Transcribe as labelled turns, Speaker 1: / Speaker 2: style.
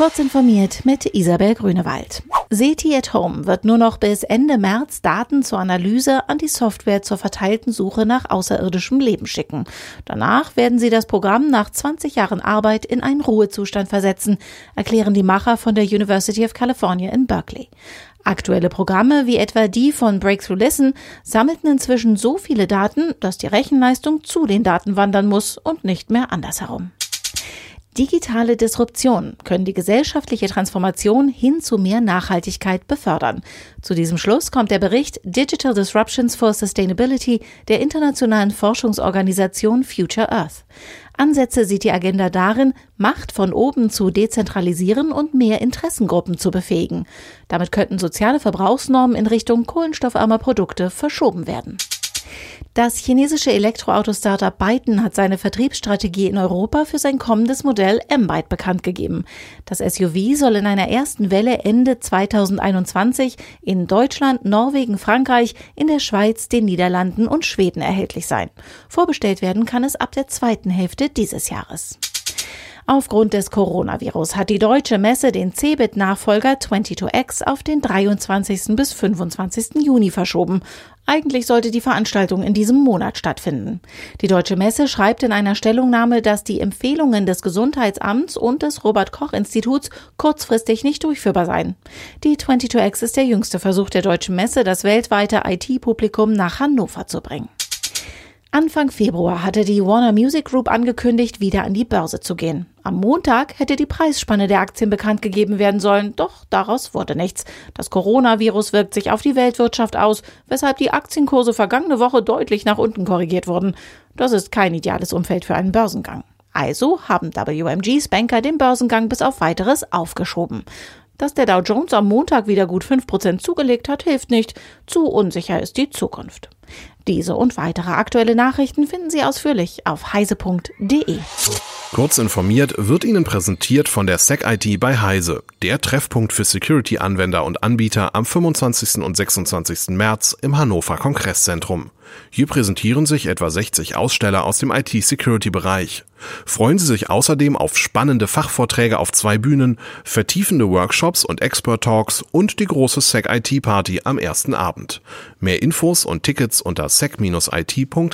Speaker 1: Kurz informiert mit Isabel Grünewald. SETI at Home wird nur noch bis Ende März Daten zur Analyse an die Software zur verteilten Suche nach außerirdischem Leben schicken. Danach werden sie das Programm nach 20 Jahren Arbeit in einen Ruhezustand versetzen, erklären die Macher von der University of California in Berkeley. Aktuelle Programme wie etwa die von Breakthrough Listen sammelten inzwischen so viele Daten, dass die Rechenleistung zu den Daten wandern muss und nicht mehr andersherum. Digitale Disruption können die gesellschaftliche Transformation hin zu mehr Nachhaltigkeit befördern. Zu diesem Schluss kommt der Bericht Digital Disruptions for Sustainability der internationalen Forschungsorganisation Future Earth. Ansätze sieht die Agenda darin, Macht von oben zu dezentralisieren und mehr Interessengruppen zu befähigen. Damit könnten soziale Verbrauchsnormen in Richtung kohlenstoffarmer Produkte verschoben werden. Das chinesische Elektroauto-Startup Byton hat seine Vertriebsstrategie in Europa für sein kommendes Modell M-Byte bekannt gegeben. Das SUV soll in einer ersten Welle Ende 2021 in Deutschland, Norwegen, Frankreich, in der Schweiz, den Niederlanden und Schweden erhältlich sein. Vorbestellt werden kann es ab der zweiten Hälfte dieses Jahres. Aufgrund des Coronavirus hat die Deutsche Messe den Cebit-Nachfolger 22X auf den 23. bis 25. Juni verschoben. Eigentlich sollte die Veranstaltung in diesem Monat stattfinden. Die Deutsche Messe schreibt in einer Stellungnahme, dass die Empfehlungen des Gesundheitsamts und des Robert Koch Instituts kurzfristig nicht durchführbar seien. Die 22X ist der jüngste Versuch der Deutschen Messe, das weltweite IT-Publikum nach Hannover zu bringen. Anfang Februar hatte die Warner Music Group angekündigt, wieder an die Börse zu gehen. Am Montag hätte die Preisspanne der Aktien bekannt gegeben werden sollen, doch daraus wurde nichts. Das Coronavirus wirkt sich auf die Weltwirtschaft aus, weshalb die Aktienkurse vergangene Woche deutlich nach unten korrigiert wurden. Das ist kein ideales Umfeld für einen Börsengang. Also haben WMGs Banker den Börsengang bis auf weiteres aufgeschoben. Dass der Dow Jones am Montag wieder gut 5% zugelegt hat, hilft nicht. Zu unsicher ist die Zukunft. Diese und weitere aktuelle Nachrichten finden Sie ausführlich auf heise.de.
Speaker 2: Kurz informiert wird Ihnen präsentiert von der SecIT bei Heise, der Treffpunkt für Security-Anwender und Anbieter am 25. und 26. März im Hannover Kongresszentrum. Hier präsentieren sich etwa 60 Aussteller aus dem IT-Security-Bereich. Freuen Sie sich außerdem auf spannende Fachvorträge auf zwei Bühnen, vertiefende Workshops und Expert-Talks und die große SecIT-Party am ersten Abend. Mehr Infos und Tickets unter sec-it.heise.de.